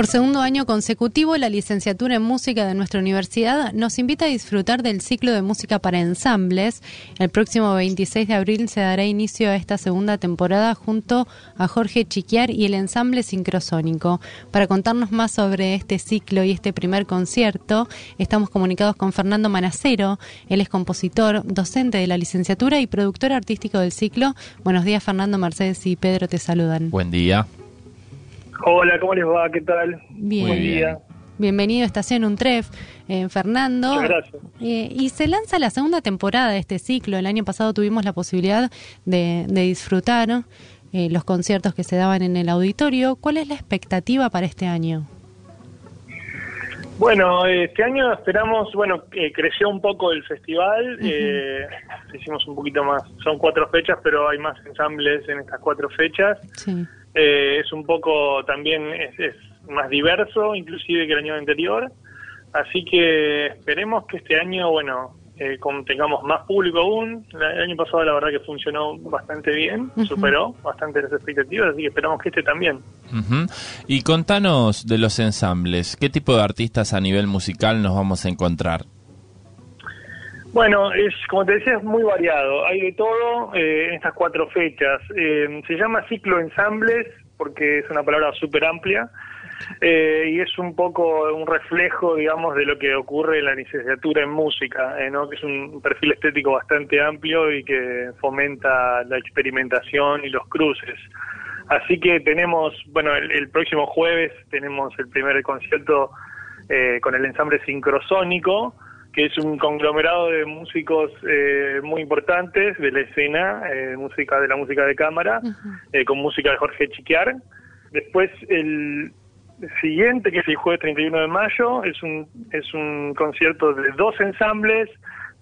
Por segundo año consecutivo, la licenciatura en música de nuestra universidad nos invita a disfrutar del ciclo de música para ensambles. El próximo 26 de abril se dará inicio a esta segunda temporada junto a Jorge Chiquiar y el ensamble sincrosónico. Para contarnos más sobre este ciclo y este primer concierto, estamos comunicados con Fernando Manacero. Él es compositor, docente de la licenciatura y productor artístico del ciclo. Buenos días, Fernando, Mercedes y Pedro te saludan. Buen día. Hola, ¿cómo les va? ¿Qué tal? Bien. Buen día. Bienvenido a Estación Untref, eh, Fernando. Muchas gracias. Eh, y se lanza la segunda temporada de este ciclo. El año pasado tuvimos la posibilidad de, de disfrutar eh, los conciertos que se daban en el auditorio. ¿Cuál es la expectativa para este año? Bueno, este año esperamos, bueno, que creció un poco el festival, eh, hicimos un poquito más, son cuatro fechas, pero hay más ensambles en estas cuatro fechas. Sí. Eh, es un poco también, es, es más diverso inclusive que el año anterior, así que esperemos que este año, bueno, eh, con- tengamos más público aún. La- El año pasado la verdad que funcionó bastante bien, superó bastante las expectativas, así que esperamos que este también. Y contanos de los ensambles. ¿Qué tipo de artistas a nivel musical nos vamos a encontrar? Bueno, es como te decía, es muy variado. Hay de todo eh, en estas cuatro fechas. Eh, se llama ciclo ensambles porque es una palabra súper amplia eh, y es un poco un reflejo, digamos, de lo que ocurre en la licenciatura en música, eh, ¿no? que es un perfil estético bastante amplio y que fomenta la experimentación y los cruces. Así que tenemos, bueno, el, el próximo jueves tenemos el primer concierto eh, con el ensamble sincrosónico, que es un conglomerado de músicos eh, muy importantes de la escena, eh, música de la música de cámara, eh, con música de Jorge Chiquiar. Después el siguiente, que es el jueves 31 de mayo, es un, es un concierto de dos ensambles,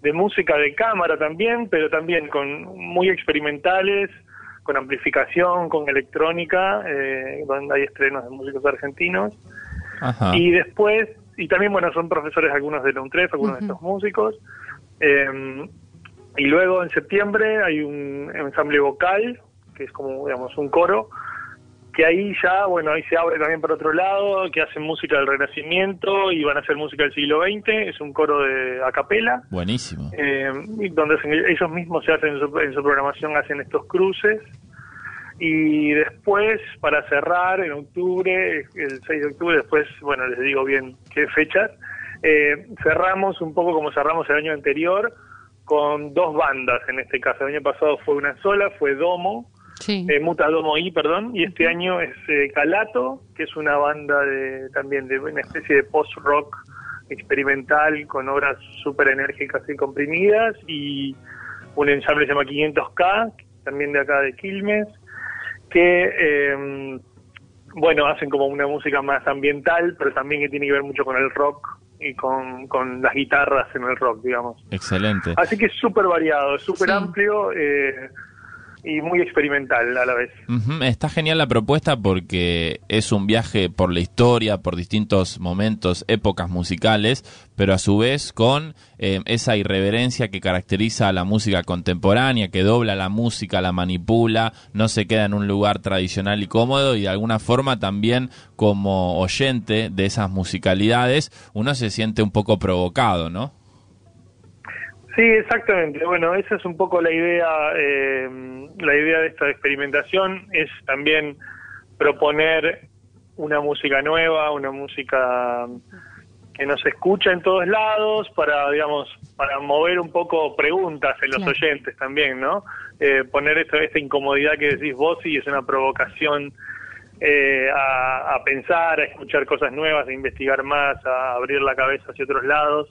de música de cámara también, pero también con muy experimentales, con amplificación, con electrónica, eh, donde hay estrenos de músicos argentinos. Ajá. Y después, y también, bueno, son profesores algunos de la UNTREF, algunos de estos músicos. Eh, y luego en septiembre hay un ensamble vocal, que es como, digamos, un coro, que ahí ya, bueno, ahí se abre también para otro lado, que hacen música del Renacimiento y van a hacer música del siglo XX, es un coro de a capela. Buenísimo. Eh, donde ellos mismos se hacen en su, en su programación hacen estos cruces y después para cerrar en octubre el 6 de octubre después bueno les digo bien qué fechas eh, cerramos un poco como cerramos el año anterior con dos bandas en este caso. El año pasado fue una sola fue Domo Sí. eh, Muta Domo I, perdón, y este año es eh, Calato, que es una banda de también de una especie de post-rock experimental con obras súper enérgicas y comprimidas, y un ensamble que se llama 500K, también de acá de Quilmes, que, eh, bueno, hacen como una música más ambiental, pero también que tiene que ver mucho con el rock y con, con las guitarras en el rock, digamos. Excelente. Así que es súper variado, es súper Sí. amplio eh, y muy experimental a la vez. Está genial la propuesta porque es un viaje por la historia, por distintos momentos, épocas musicales, pero a su vez con eh, esa irreverencia que caracteriza a la música contemporánea, que dobla la música, la manipula, no se queda en un lugar tradicional y cómodo y de alguna forma también como oyente de esas musicalidades uno se siente un poco provocado, ¿no? Sí, exactamente. Bueno, esa es un poco la idea, eh, la idea de esta experimentación es también proponer una música nueva, una música que no se escucha en todos lados para, digamos, para mover un poco preguntas en los Claro. oyentes también, ¿no? Eh, poner esta, esta incomodidad que decís vos y es una provocación eh, a, a pensar, a escuchar cosas nuevas, a investigar más, a abrir la cabeza hacia otros lados.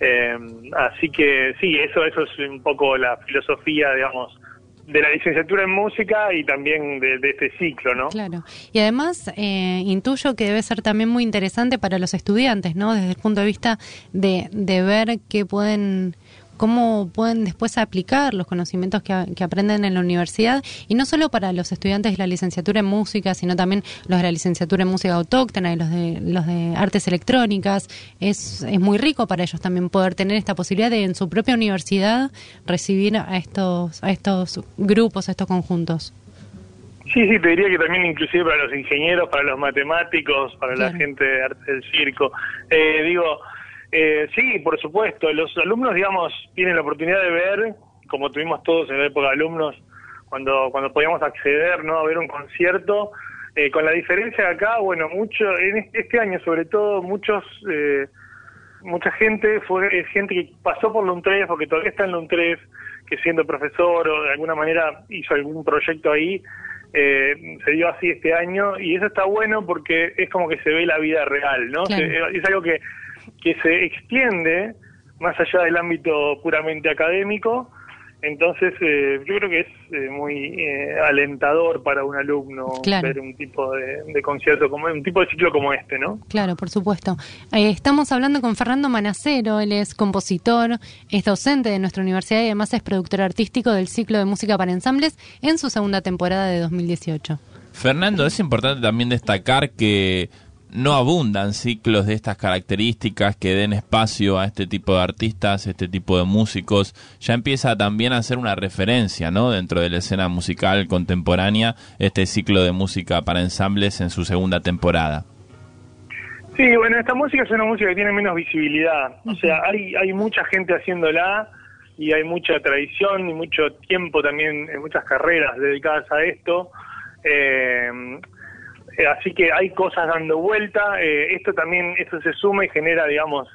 Eh, así que sí, eso, eso es un poco la filosofía, digamos, de la licenciatura en música y también de, este ciclo, ¿no? Claro. Y además eh, intuyo que debe ser también muy interesante para los estudiantes, ¿no? Desde el punto de vista de, de ver qué pueden, cómo pueden después aplicar los conocimientos que, aprenden en la universidad y no solo para los estudiantes de la licenciatura en música, sino también los de la licenciatura en música autóctona y los de los de artes electrónicas. Es, es muy rico para ellos también poder tener esta posibilidad de en su propia universidad recibir a estos a estos grupos, a estos conjuntos. Sí, sí, te diría que también inclusive para los ingenieros, para los matemáticos, para la gente de arte del circo. Eh, digo, eh, sí, por supuesto, los alumnos, digamos, tienen la oportunidad de ver, como tuvimos todos en la época de alumnos, cuando, cuando podíamos acceder ¿no? a ver un concierto, eh, con la diferencia de acá, bueno, mucho, en este año sobre todo, muchos... Eh, mucha gente fue gente que pasó por LUN3 o que todavía está en LUN3, que siendo profesor o de alguna manera hizo algún proyecto ahí, eh, se dio así este año y eso está bueno porque es como que se ve la vida real, ¿no? es algo que, que se extiende más allá del ámbito puramente académico entonces, eh, yo creo que es eh, muy eh, alentador para un alumno ver un tipo de, concierto, como un tipo de ciclo como este, ¿no? Claro, por supuesto. estamos hablando con Fernando Manacero, él es compositor, es docente de nuestra universidad y además es productor artístico del ciclo de música para ensambles en su segunda temporada de 2018. Fernando, es importante también destacar que no abundan ciclos de estas características que den espacio a este tipo de artistas, este tipo de músicos. Ya empieza también a ser una referencia, ¿no? Dentro de la escena musical contemporánea, este ciclo de música para ensambles en su segunda temporada. Sí, bueno, esta música es una música que tiene menos visibilidad. O sea, hay, hay mucha gente haciéndola y hay mucha tradición y mucho tiempo también en muchas carreras dedicadas a esto. Eh, eh, así que hay cosas dando vuelta. Eh, esto también, esto se suma y genera, digamos,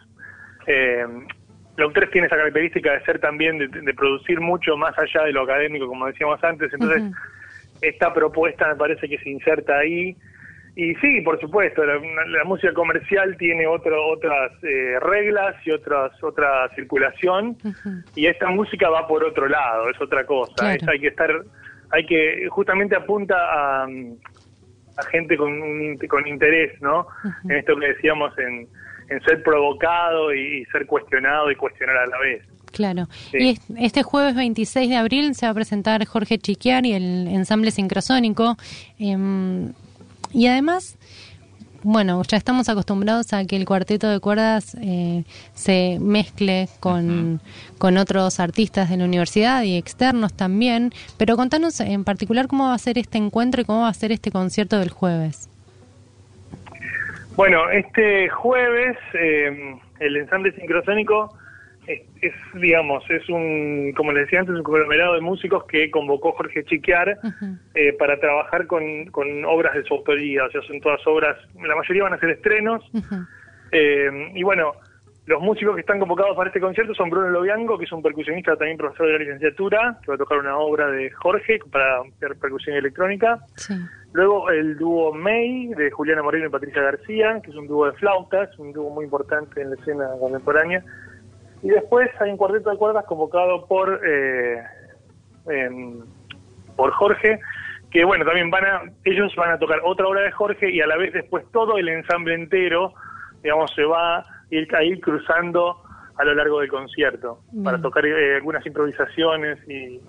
eh, la 3 tiene esa característica de ser también, de, producir mucho más allá de lo académico, como decíamos antes. Entonces, esta propuesta me parece que se inserta ahí. Y sí, por supuesto, la, música comercial tiene otro, otras eh, reglas y otras, otra circulación, y esta música va por otro lado, es otra cosa. hay que estar, hay que, justamente apunta a, a gente con, con interés, ¿no? En esto que decíamos, en, ser provocado y, ser cuestionado y cuestionar a la vez. Claro. Y este jueves 26 de abril se va a presentar Jorge Chiquiar y el ensamble sincrosónico. Em, y además, bueno, ya estamos acostumbrados a que el cuarteto de cuerdas eh, se mezcle con, con, otros artistas de la universidad y externos también, pero contanos en particular cómo va a ser este encuentro y cómo va a ser este concierto del jueves. Bueno, este jueves eh, el ensamble sincrosónico es, digamos, es un, como les decía antes, un conglomerado de músicos que convocó Jorge Chiquiar eh, para trabajar con, obras de su autoría, o sea, son todas obras, la mayoría van a ser estrenos. Eh, y bueno, los músicos que están convocados para este concierto son Bruno Lobianco, que es un percusionista también profesor de la licenciatura, que va a tocar una obra de Jorge para hacer percusión electrónica. Luego el dúo May, de Juliana Moreno y Patricia García, que es un dúo de flautas, un dúo muy importante en la escena contemporánea. Y después hay un cuarteto de cuerdas convocado por, eh, por Jorge, que bueno, también van a, ellos van a tocar otra obra de Jorge y a la vez después todo el ensamble entero, digamos, se va a ir, cruzando a lo largo del concierto para tocar eh, algunas improvisaciones y,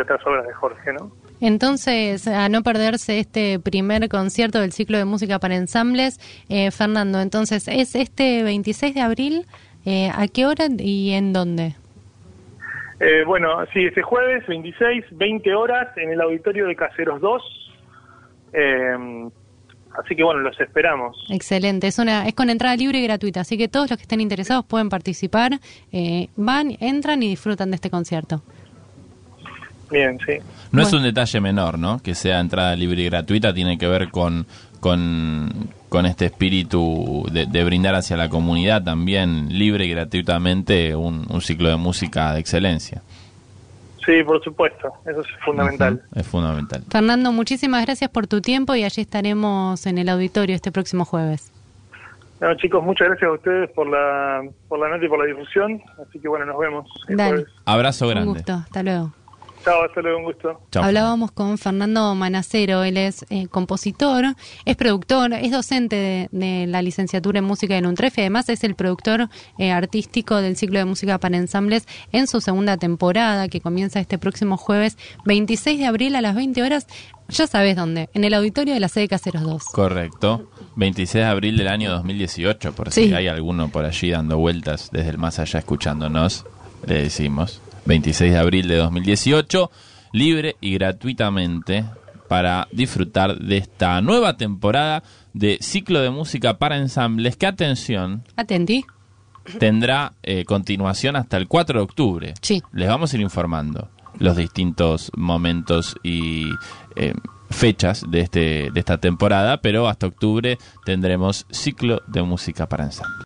otras obras de Jorge, ¿no? Entonces, a no perderse este primer concierto del ciclo de música para ensambles, eh, Fernando, entonces, ¿es este 26 de abril eh, ¿A qué hora y en dónde? Eh, bueno, sí, este jueves 26, 20 horas en el auditorio de Caseros 2. Eh, así que bueno, los esperamos. Excelente, es, una, es con entrada libre y gratuita, así que todos los que estén interesados pueden participar, van, entran y disfrutan de este concierto. Bien, sí. No es un detalle menor, ¿no? Que sea entrada libre y gratuita, tiene que ver con, con, con este espíritu de, brindar hacia la comunidad también libre y gratuitamente un, ciclo de música de excelencia. Sí, por supuesto, eso es fundamental. es fundamental. Fernando, muchísimas gracias por tu tiempo y allí estaremos en el auditorio este próximo jueves. Bueno, chicos, muchas gracias a ustedes por la, por la nota y por la difusión. Así que bueno, nos vemos. Abrazo grande. Un gusto, hasta luego. Chao, hasta luego, un gusto. Hablábamos con Fernando Manacero, él es eh, compositor, es productor, es docente de, la licenciatura en música de UNTREF y además es el productor eh, artístico del ciclo de música para ensambles en su segunda temporada que comienza este próximo jueves 26 de abril a las 20 horas. Ya sabes dónde, en el auditorio de la sede Caseros 2. Correcto. 26 de abril del año 2018, por si hay alguno por allí dando vueltas desde el más allá escuchándonos, le decimos. 26 de abril de 2018, libre y gratuitamente para disfrutar de esta nueva temporada de ciclo de música para ensambles que, atención, Atenti. tendrá eh, continuación hasta el 4 de octubre. Sí. Les vamos a ir informando los distintos momentos y eh, fechas de, este, de esta temporada, pero hasta octubre tendremos ciclo de música para ensambles.